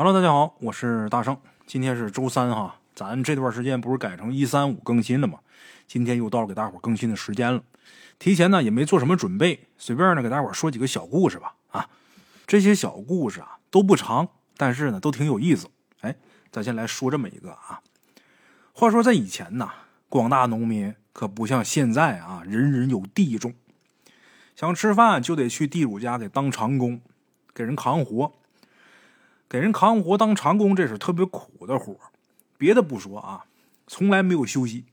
Hello，大家好，我是大圣。今天是周三哈，咱这段时间不是改成一三五更新了吗？今天又到了给大伙更新的时间了。提前呢也没做什么准备，随便呢给大伙说几个小故事吧。啊，这些小故事啊都不长，但是呢都挺有意思。哎，咱先来说这么一个啊。话说在以前呢，广大农民可不像现在啊，人人有地种，想吃饭就得去地主家给当长工，给人扛活。给人扛活当长工，这是特别苦的活别的不说啊，从来没有休息。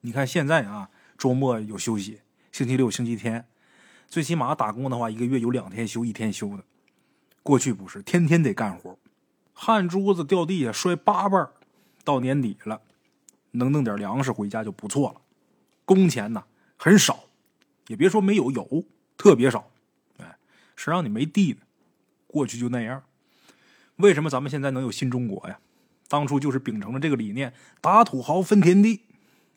你看现在啊，周末有休息，星期六、星期天，最起码打工的话，一个月有两天休，一天休的。过去不是，天天得干活，汗珠子掉地下摔八瓣到年底了，能弄点粮食回家就不错了。工钱呢很少，也别说没有，有特别少。哎，谁让你没地呢？过去就那样。为什么咱们现在能有新中国呀？当初就是秉承了这个理念，打土豪分田地。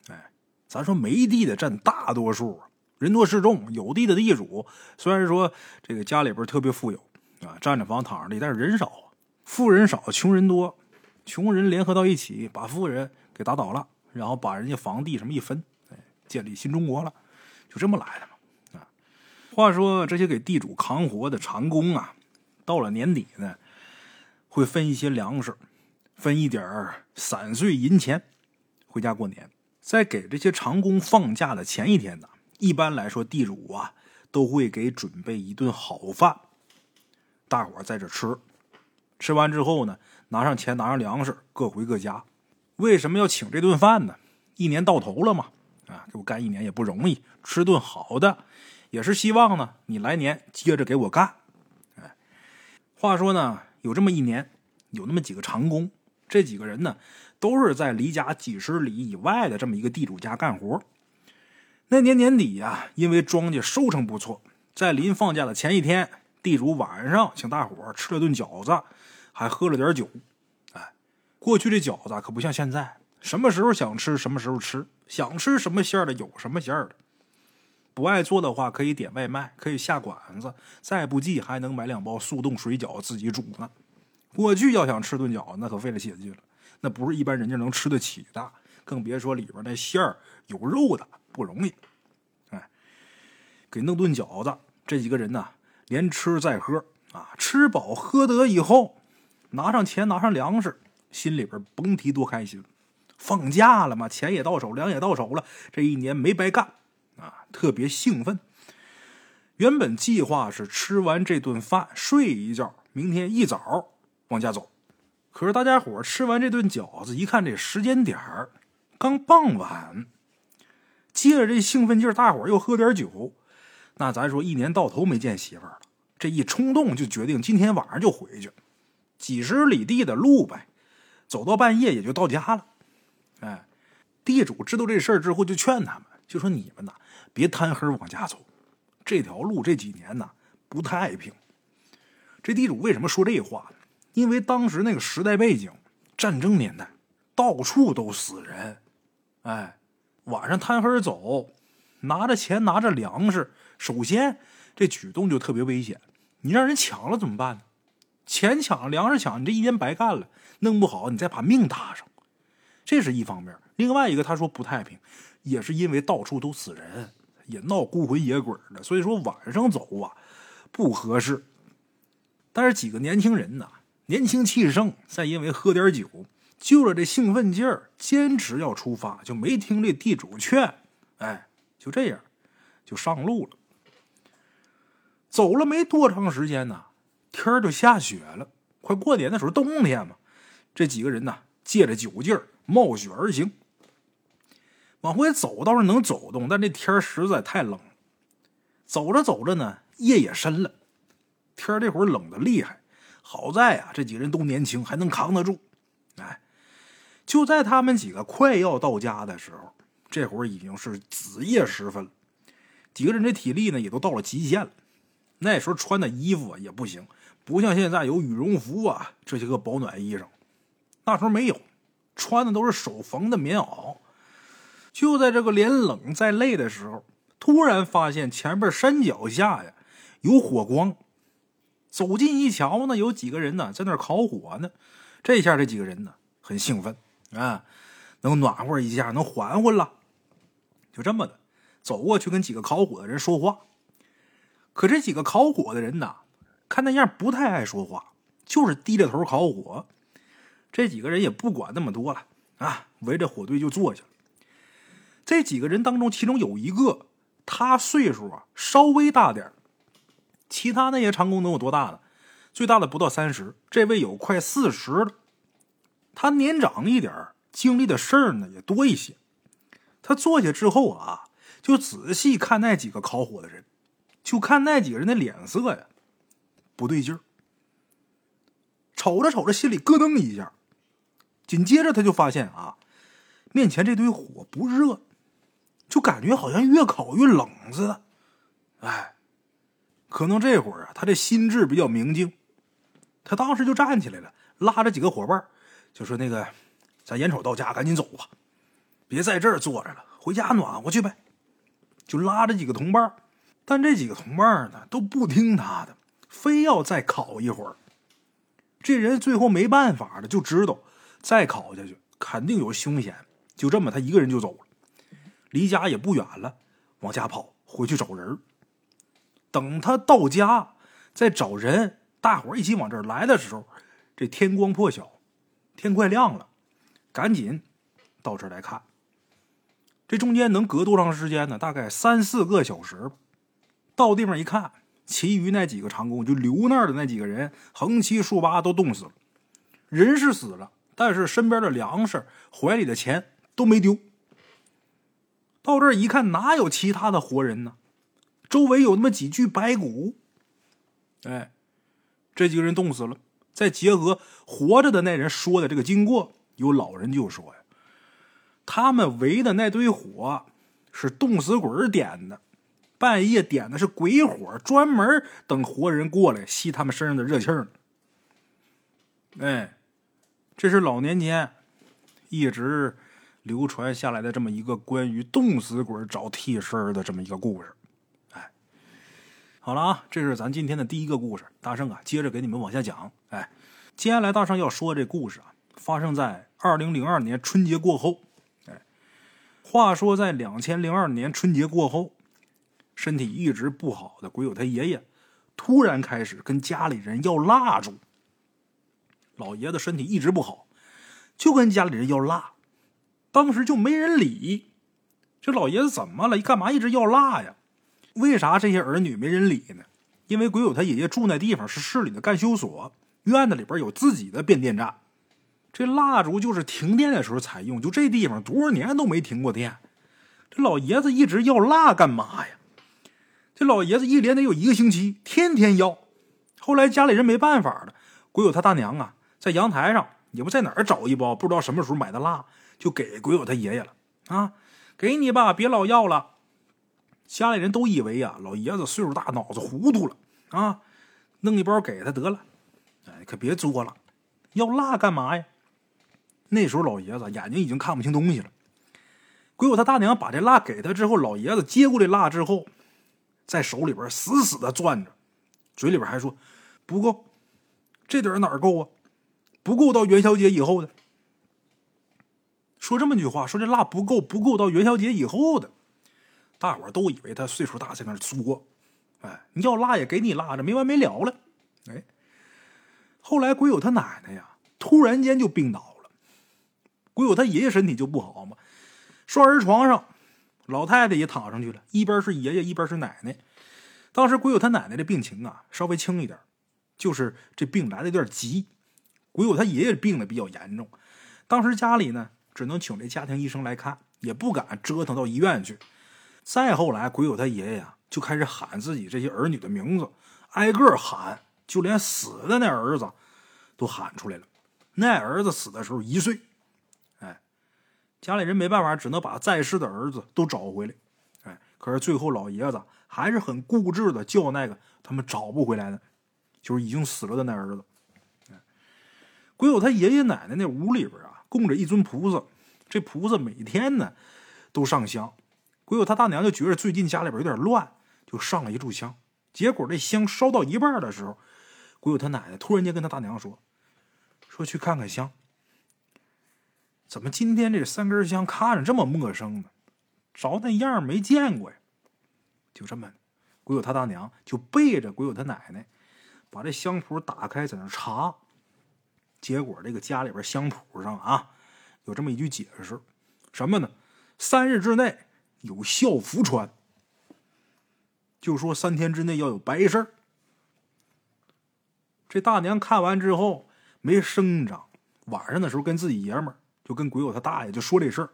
哎，咱说没地的占大多数，人多势众，有地的地主虽然说这个家里边特别富有啊，占着房躺着地，但是人少，富人少，穷人多，穷人联合到一起，把富人给打倒了，然后把人家房地什么一分，哎，建立新中国了，就这么来的嘛。啊，话说这些给地主扛活的长工啊，到了年底呢。会分一些粮食，分一点散碎银钱，回家过年。在给这些长工放假的前一天呢，一般来说，地主啊都会给准备一顿好饭，大伙在这吃。吃完之后呢，拿上钱，拿上粮食，各回各家。为什么要请这顿饭呢？一年到头了嘛，啊，给我干一年也不容易，吃顿好的，也是希望呢，你来年接着给我干。哎，话说呢。有这么一年，有那么几个长工，这几个人呢，都是在离家几十里以外的这么一个地主家干活。那年年底呀，因为庄稼收成不错，在临放假的前一天，地主晚上请大伙吃了顿饺子，还喝了点酒。哎，过去这饺子可不像现在，什么时候想吃什么时候吃，想吃什么馅的有什么馅的。不爱做的话，可以点外卖，可以下馆子，再不济还能买两包速冻水饺自己煮呢。过去要想吃顿饺子，那可费了血劲了，那不是一般人家能吃得起的，更别说里边那馅儿有肉的不容易。哎，给弄顿饺子，这几个人呢，连吃再喝啊，吃饱喝得以后，拿上钱，拿上粮食，心里边甭提多开心。放假了嘛，钱也到手，粮也到手了，这一年没白干。啊，特别兴奋。原本计划是吃完这顿饭睡一觉，明天一早往家走。可是大家伙吃完这顿饺子，一看这时间点儿，刚傍晚，借着这兴奋劲儿，大伙又喝点酒。那咱说一年到头没见媳妇儿了，这一冲动就决定今天晚上就回去。几十里地的路呗，走到半夜也就到家了。哎，地主知道这事儿之后，就劝他们，就说你们呐。别贪黑往家走，这条路这几年呢不太平。这地主为什么说这话呢？因为当时那个时代背景，战争年代，到处都死人。哎，晚上贪黑走，拿着钱拿着粮食，首先这举动就特别危险。你让人抢了怎么办呢？钱抢粮食抢，你这一天白干了。弄不好你再把命搭上，这是一方面。另外一个，他说不太平，也是因为到处都死人。也闹孤魂野鬼的，所以说晚上走啊不合适。但是几个年轻人呐，年轻气盛，再因为喝点酒，就着这兴奋劲儿，坚持要出发，就没听这地主劝。哎，就这样，就上路了。走了没多长时间呢，天儿就下雪了。快过年的时候，冬天嘛，这几个人呐，借着酒劲儿，冒雪而行。往回走倒是能走动，但这天实在太冷。走着走着呢，夜也深了，天这会儿冷的厉害。好在啊，这几个人都年轻，还能扛得住。哎，就在他们几个快要到家的时候，这会儿已经是子夜时分了。几个人这体力呢，也都到了极限了。那时候穿的衣服啊也不行，不像现在有羽绒服啊这些个保暖衣裳，那时候没有，穿的都是手缝的棉袄。就在这个连冷再累的时候，突然发现前边山脚下呀有火光。走近一瞧呢，有几个人呢在那烤火呢。这下这几个人呢很兴奋啊，能暖和一下，能缓缓了。就这么的走过去跟几个烤火的人说话。可这几个烤火的人呐，看那样不太爱说话，就是低着头烤火。这几个人也不管那么多了啊，围着火堆就坐下了。这几个人当中，其中有一个，他岁数啊稍微大点其他那些长工能有多大呢？最大的不到三十，这位有快四十了。他年长一点经历的事儿呢也多一些。他坐下之后啊，就仔细看那几个烤火的人，就看那几个人的脸色呀，不对劲儿。瞅着瞅着，心里咯噔一下。紧接着他就发现啊，面前这堆火不热，就感觉好像越烤越冷似的。哎，可能这会儿啊，他这心智比较明净，他当时就站起来了，拉着几个伙伴，就说：“那个，咱眼瞅到家，赶紧走吧，别在这儿坐着了，回家暖和去呗。”就拉着几个同伴，但这几个同伴呢都不听他的，非要再烤一会儿。这人最后没办法了，就知道。再烤下去肯定有凶险，就这么他一个人就走了，离家也不远了，往家跑回去找人。等他到家再找人，大伙一起往这儿来的时候，这天光破晓，天快亮了，赶紧到这儿来看。这中间能隔多长时间呢？大概三四个小时。到地方一看，其余那几个长工就留那儿的那几个人，横七竖八都冻死了，人是死了。但是身边的粮食、怀里的钱都没丢。到这儿一看，哪有其他的活人呢？周围有那么几具白骨。哎，这几个人冻死了。再结合活着的那人说的这个经过，有老人就说呀：“他们围的那堆火是冻死鬼点的，半夜点的是鬼火，专门等活人过来吸他们身上的热气儿。”哎。这是老年间一直流传下来的这么一个关于冻死鬼找替身的这么一个故事。哎，好了啊，这是咱今天的第一个故事。大圣啊，接着给你们往下讲。哎，接下来大圣要说这故事啊，发生在二零零二年春节过后。哎，话说在两千零二年春节过后，身体一直不好的鬼友他爷爷，突然开始跟家里人要蜡烛。老爷子身体一直不好，就跟家里人要蜡，当时就没人理。这老爷子怎么了？干嘛一直要蜡呀？为啥这些儿女没人理呢？因为鬼友他爷爷住那地方是市里的干休所，院子里边有自己的变电站，这蜡烛就是停电的时候才用。就这地方多少年都没停过电，这老爷子一直要蜡干嘛呀？这老爷子一连得有一个星期，天天要。后来家里人没办法了，鬼友他大娘啊。在阳台上也不在哪儿找一包，不知道什么时候买的蜡，就给鬼友他爷爷了啊！给你吧，别老要了。家里人都以为呀，老爷子岁数大，脑子糊涂了啊，弄一包给他得了。哎，可别作了，要蜡干嘛呀？那时候老爷子眼睛已经看不清东西了。鬼友他大娘把这蜡给他之后，老爷子接过这蜡之后，在手里边死死的攥着，嘴里边还说不够，这点哪够啊？不够到元宵节以后的，说这么句话，说这蜡不够，不够到元宵节以后的，大伙都以为他岁数大，在那作。哎，你要蜡也给你蜡着，没完没了了。哎，后来鬼友他奶奶呀，突然间就病倒了。鬼友他爷爷身体就不好嘛，双人床上，老太太也躺上去了，一边是爷爷，一边是奶奶。当时鬼友他奶奶的病情啊，稍微轻一点，就是这病来的有点急。鬼友他爷爷病的比较严重，当时家里呢只能请这家庭医生来看，也不敢折腾到医院去。再后来，鬼友他爷爷呀就开始喊自己这些儿女的名字，挨个喊，就连死的那儿子都喊出来了。那儿子死的时候一岁，哎，家里人没办法，只能把在世的儿子都找回来。哎，可是最后老爷子还是很固执的叫那个他们找不回来的，就是已经死了的那儿子。鬼友他爷爷奶奶那屋里边啊，供着一尊菩萨，这菩萨每天呢都上香。鬼友他大娘就觉得最近家里边有点乱，就上了一炷香。结果这香烧到一半的时候，鬼友他奶奶突然间跟他大娘说：“说去看看香。怎么今天这三根香看着这么陌生呢？着那样没见过呀。”就这么，鬼友他大娘就背着鬼友他奶奶，把这香谱打开，在那查。结果这个家里边香谱上啊，有这么一句解释，什么呢？三日之内有孝服穿，就说三天之内要有白事儿。这大娘看完之后没声张，晚上的时候跟自己爷们儿就跟鬼友他大爷就说这事儿。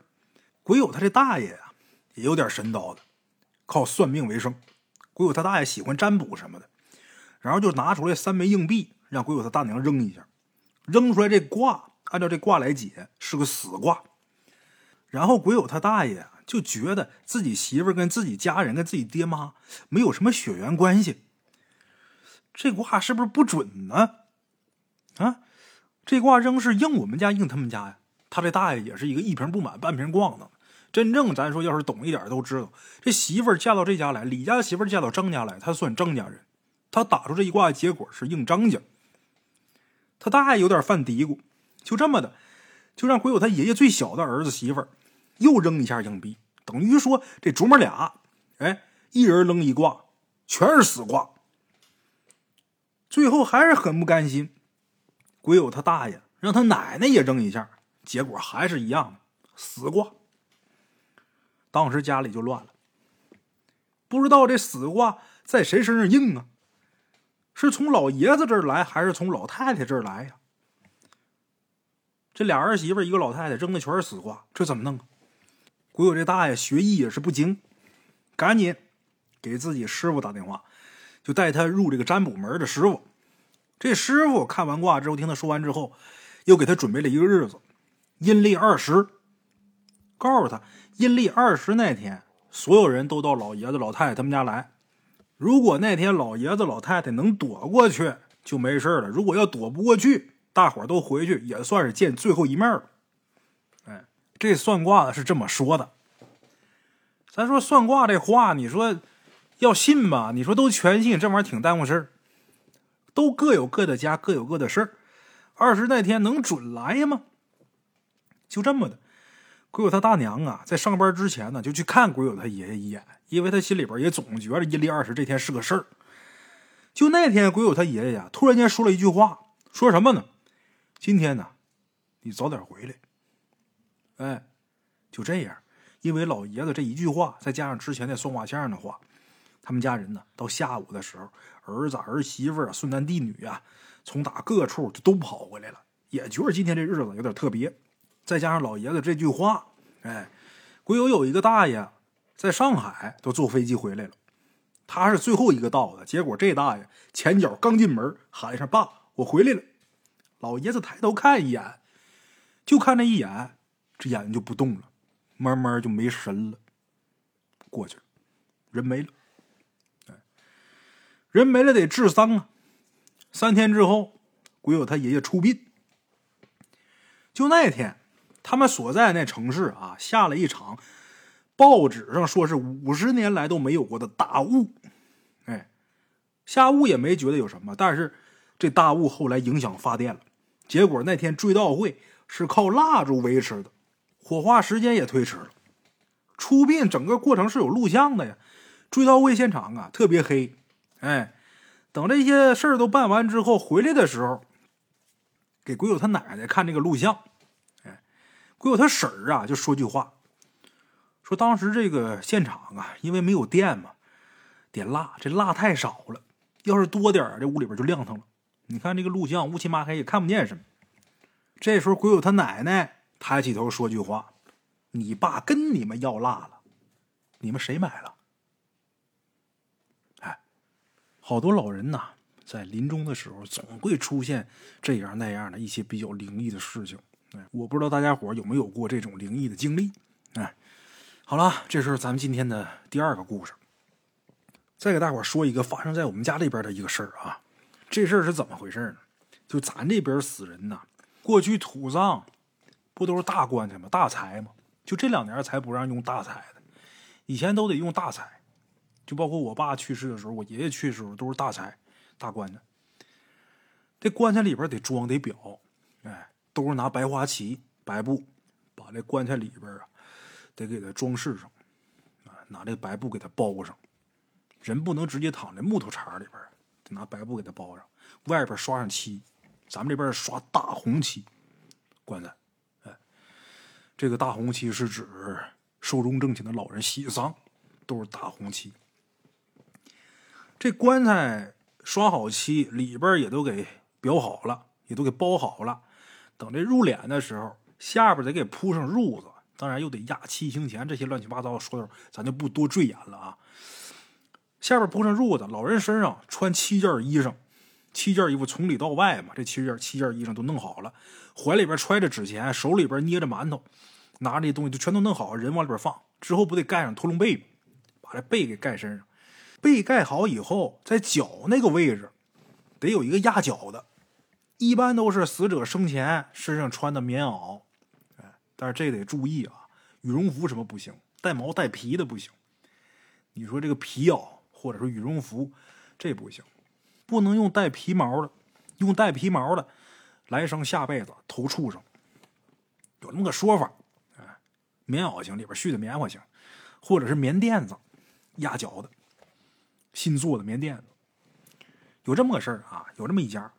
鬼友他这大爷呀也有点神叨的，靠算命为生。鬼友他大爷喜欢占卜什么的，然后就拿出来三枚硬币，让鬼友他大娘扔一下。扔出来这卦，按照这卦来解是个死卦。然后鬼友他大爷就觉得自己媳妇跟自己家人跟自己爹妈没有什么血缘关系，这卦是不是不准呢？啊，这卦扔是应我们家应他们家呀。他这大爷也是一个一瓶不满半瓶咣的。真正咱说要是懂一点都知道，这媳妇嫁到这家来，李家媳妇嫁到张家来，他算张家人。他打出这一卦结果是应张家。他大爷有点犯嘀咕，就这么的，就让鬼友他爷爷最小的儿子媳妇儿又扔一下硬币，等于说这祖母俩，哎，一人扔一卦，全是死卦。最后还是很不甘心，鬼友他大爷让他奶奶也扔一下，结果还是一样的死卦。当时家里就乱了，不知道这死卦在谁身上硬啊？是从老爷子这儿来，还是从老太太这儿来呀？这俩儿媳妇一个老太太扔的全是死卦，这怎么弄啊？鬼友这大爷学艺也是不精，赶紧给自己师傅打电话，就带他入这个占卜门的师傅。这师傅看完卦之后，听他说完之后，又给他准备了一个日子，阴历二十，告诉他阴历二十那天，所有人都到老爷子老太太他们家来。如果那天老爷子老太太能躲过去，就没事了；如果要躲不过去，大伙儿都回去，也算是见最后一面了。哎，这算卦的是这么说的。咱说算卦这话，你说要信吧？你说都全信，这玩意儿挺耽误事儿。都各有各的家，各有各的事儿。二十那天能准来吗？就这么的。鬼友他大娘啊，在上班之前呢，就去看鬼友他爷爷一眼，因为他心里边也总觉得阴历二十这天是个事儿。就那天，鬼友他爷爷呀，突然间说了一句话，说什么呢？今天呢，你早点回来。哎，就这样，因为老爷子这一句话，再加上之前那算卦先生的话，他们家人呢，到下午的时候，儿子、儿媳妇啊、孙男弟女啊，从打各处就都跑回来了，也觉得今天这日子有点特别。再加上老爷子这句话，哎，鬼友有一个大爷在上海都坐飞机回来了，他是最后一个到的。结果这大爷前脚刚进门，喊一声“爸，我回来了”，老爷子抬头看一眼，就看那一眼，这眼睛就不动了，慢慢就没神了，过去了，人没了。人没了得治丧啊。三天之后，鬼友他爷爷出殡，就那天。他们所在那城市啊，下了一场报纸上说是五十年来都没有过的大雾。哎，下雾也没觉得有什么，但是这大雾后来影响发电了，结果那天追悼会是靠蜡烛维持的，火化时间也推迟了。出殡整个过程是有录像的呀，追悼会现场啊特别黑。哎，等这些事儿都办完之后回来的时候，给鬼友他奶奶看这个录像。鬼友他婶儿啊，就说句话，说当时这个现场啊，因为没有电嘛，点蜡，这蜡太少了，要是多点这屋里边就亮堂了。你看这个录像乌漆麻黑，也看不见什么。这时候鬼友他奶奶抬起头说句话：“你爸跟你们要蜡了，你们谁买了？”哎，好多老人呐，在临终的时候总会出现这样那样的一些比较灵异的事情。我不知道大家伙有没有过这种灵异的经历。哎，好了，这是咱们今天的第二个故事。再给大伙说一个发生在我们家这边的一个事儿啊。这事儿是怎么回事呢？就咱这边死人呐，过去土葬不都是大棺材吗？大柴吗？就这两年才不让用大柴的，以前都得用大柴。就包括我爸去世的时候，我爷爷去世的时候都是大柴大棺材。这棺材里边得装得表，都是拿白花旗、白布把这棺材里边啊，得给它装饰上，啊，拿这白布给它包上。人不能直接躺在木头茬里边，得拿白布给它包上，外边刷上漆。咱们这边刷大红漆，棺材，哎，这个大红漆是指寿终正寝的老人喜丧，都是大红漆。这棺材刷好漆，里边也都给裱好了，也都给包好了。等这入殓的时候，下边得给铺上褥子，当然又得压七星钱，这些乱七八糟的说头，咱就不多赘言了啊。下边铺上褥子，老人身上穿七件衣裳，七件衣服从里到外嘛，这七件七件衣裳都弄好了，怀里边揣着纸钱，手里边捏着馒头，拿这东西就全都弄好，人往里边放，之后不得盖上驼龙被把这被给盖身上。被盖好以后，在脚那个位置，得有一个压脚的，一般都是死者生前身上穿的棉袄，哎，但是这得注意啊，羽绒服什么不行，带毛带皮的不行。你说这个皮袄或者说羽绒服，这不行，不能用带皮毛的，用带皮毛的，来生下辈子投畜生，有那么个说法。哎，棉袄行，里边絮的棉花行，或者是棉垫子压脚的。新做的棉垫子，有这么个事儿啊，有这么一家，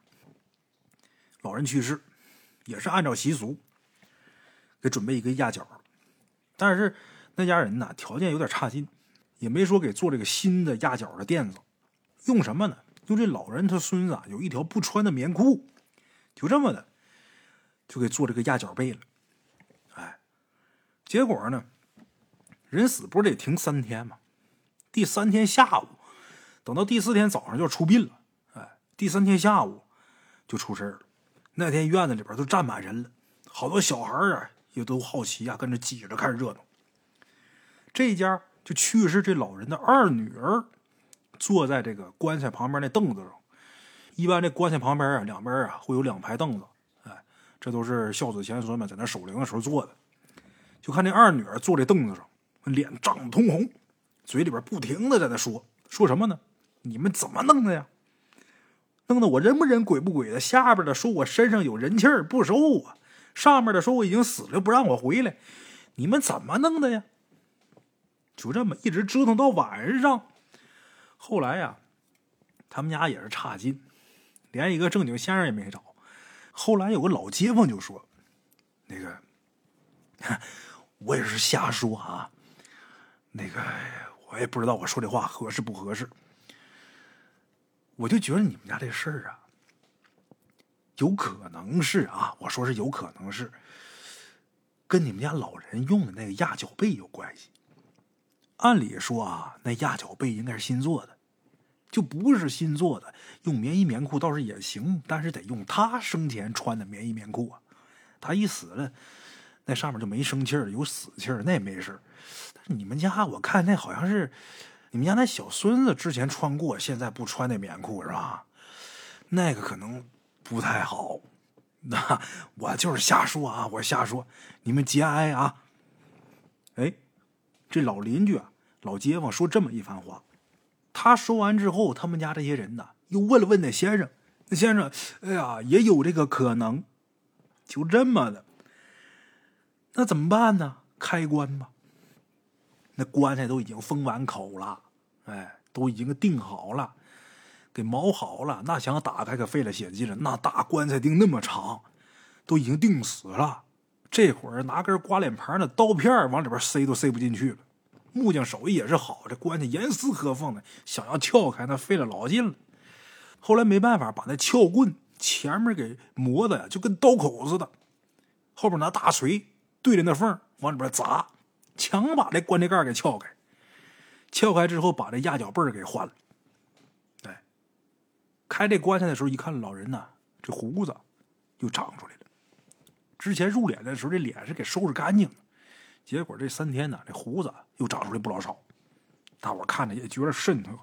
老人去世，也是按照习俗给准备一个压脚，但是那家人呢条件有点差劲，也没说给做这个新的压脚的垫子，用什么呢？用这老人他孙子啊有一条不穿的棉裤，就这么的就给做这个压脚被了。哎，结果呢，人死不是得停三天吗？第三天下午。等到第四天早上就要出殡了，哎，第三天下午就出事了。那天院子里边都站满人了，好多小孩啊也都好奇啊，跟着挤着看热闹。这家就去世这老人的二女儿坐在这个棺材旁边那凳子上。一般这棺材旁边啊，两边啊会有两排凳子，哎，这都是孝子贤孙们在那守灵的时候坐的。就看这二女儿坐这凳子上，脸涨得通红，嘴里边不停的在那说说什么呢？你们怎么弄的呀？弄得我人不人鬼不鬼的。下边的说我身上有人气儿不收我，上面的说我已经死了不让我回来。你们怎么弄的呀？就这么一直折腾到晚上。后来呀，他们家也是差劲，连一个正经先生也没找。后来有个老街坊就说：“那个，我也是瞎说啊。那个，我也不知道我说这话合适不合适。”我就觉得你们家这事儿啊，有可能是啊，我说是有可能是跟你们家老人用的那个压脚背有关系。按理说啊，那压脚背应该是新做的，就不是新做的。用棉衣棉裤倒是也行，但是得用他生前穿的棉衣棉裤啊。他一死了，那上面就没生气儿，有死气儿，那也没事但你们家我看那好像是。你们家那小孙子之前穿过，现在不穿那棉裤是吧？那个可能不太好。那 我就是瞎说啊，我瞎说，你们节哀啊。哎，这老邻居啊，老街坊说这么一番话。他说完之后，他们家这些人呢，又问了问那先生。那先生，哎呀，也有这个可能。就这么的，那怎么办呢？开棺吧。那棺材都已经封完口了。哎，都已经定好了，给锚好了。那想打开可费了血劲了。那大棺材钉那么长，都已经钉死了。这会儿拿根刮脸盘的刀片往里边塞都塞不进去了。木匠手艺也是好，这棺材严丝合缝的，想要撬开那费了老劲了。后来没办法，把那撬棍前面给磨的呀，就跟刀口似的。后边拿大锤对着那缝往里边砸，强把这棺材盖给撬开。撬开之后，把这压脚背给换了。哎，开这棺材的时候，一看老人呐，这胡子又长出来了。之前入殓的时候，这脸是给收拾干净了，结果这三天呢，这胡子又长出来不老少。大伙看着也觉得瘆得慌。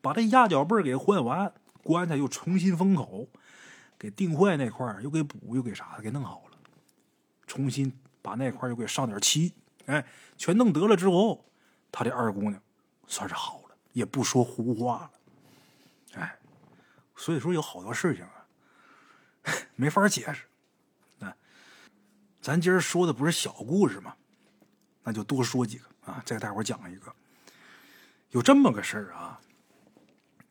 把这压脚背给换完，棺材又重新封口，给钉坏那块又给补又给啥的给弄好了，重新把那块又给上点漆，哎，全弄得了之后。他这二姑娘算是好了，也不说胡话了。哎，所以说有好多事情啊，没法解释。啊，咱今儿说的不是小故事吗？那就多说几个啊，再给大伙讲一个。有这么个事儿啊，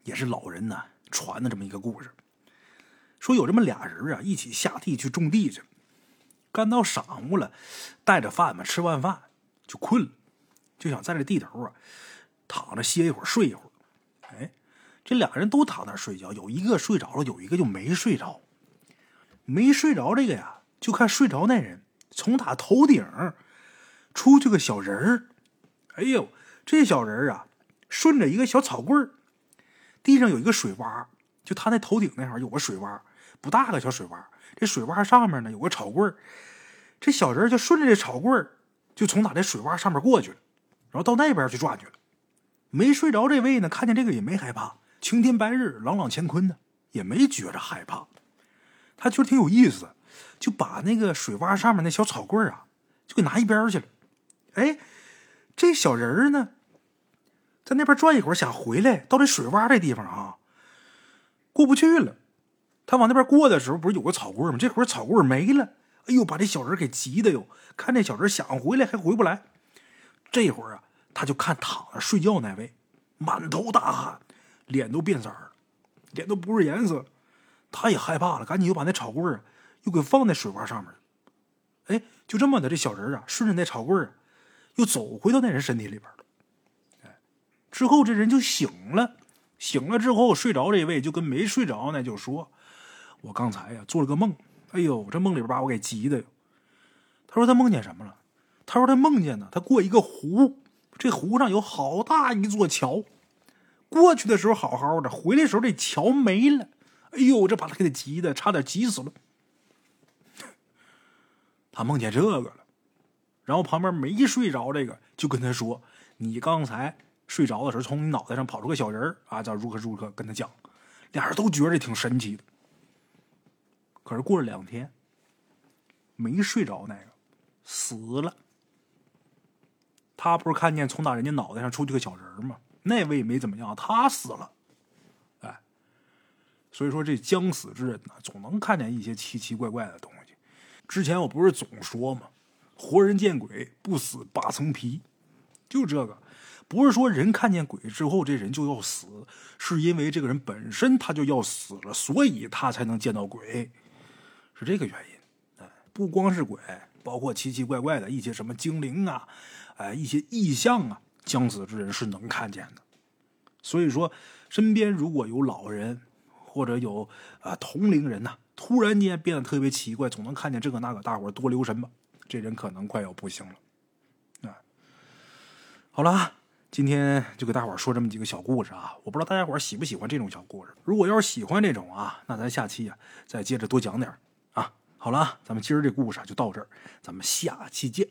也是老人呢传的这么一个故事。说有这么俩人啊，一起下地去种地去了，干到晌午了，带着饭嘛，吃完饭就困了，就想在这地头啊躺着歇一会儿，睡一会儿。哎，这俩人都躺那睡觉，有一个睡着了，有一个就没睡着。没睡着这个呀，就看睡着那人从他头顶出去个小人儿。哎呦，这小人儿啊，顺着一个小草棍儿，地上有一个水洼，就他那头顶那块有个水洼，不大个小水洼。这水洼上面呢有个草棍儿，这小人就顺着这草棍儿，就从打这水洼上面过去了，然后到那边去转去了。没睡着这位呢，看见这个也没害怕，青天白日，朗朗乾坤的，也没觉着害怕。他觉得挺有意思，就把那个水洼上面那小草棍啊，就给拿一边去了。哎，这小人呢，在那边转一会儿，想回来到这水洼这地方啊，过不去了。他往那边过的时候，不是有个草棍吗？这会儿草棍没了，哎呦，把这小人给急的哟！看这小人想回来还回不来。这会儿啊，他就看躺着睡觉那位，满头大汗，脸都变色了，脸都不是颜色。他也害怕了，赶紧又把那草棍啊又给放在水洼上面了。哎，就这么的，这小人啊，顺着那草棍啊，又走回到那人身体里边了。哎，之后这人就醒了，醒了之后睡着这位就跟没睡着呢，就说。我刚才呀做了个梦，哎呦，这梦里边把我给急的。他说他梦见什么了？他说他梦见呢，他过一个湖，这湖上有好大一座桥。过去的时候好好的，回来时候这桥没了。哎呦，这把他给急的，差点急死了。他梦见这个了，然后旁边没睡着这个就跟他说：“你刚才睡着的时候，从你脑袋上跑出个小人啊，叫如何如何。”跟他讲，俩人都觉得挺神奇的。可是过了两天，没睡着那个死了。他不是看见从打人家脑袋上出去个小人吗？那位没怎么样，他死了。哎，所以说这将死之人呢，总能看见一些奇奇怪怪的东西。之前我不是总说吗？活人见鬼不死八层皮，就这个，不是说人看见鬼之后这人就要死，是因为这个人本身他就要死了，所以他才能见到鬼。是这个原因，哎，不光是鬼，包括奇奇怪怪的一些什么精灵啊，哎，一些异象啊，将死之人是能看见的。所以说，身边如果有老人或者有啊同龄人呐，突然间变得特别奇怪，总能看见这个那个，大伙多留神吧，这人可能快要不行了。好了，今天就给大伙说这么几个小故事啊，我不知道大家伙喜不喜欢这种小故事。如果要是喜欢这种啊，那咱下期啊再接着多讲点。好了，咱们今儿这故事就到这儿，咱们下期见。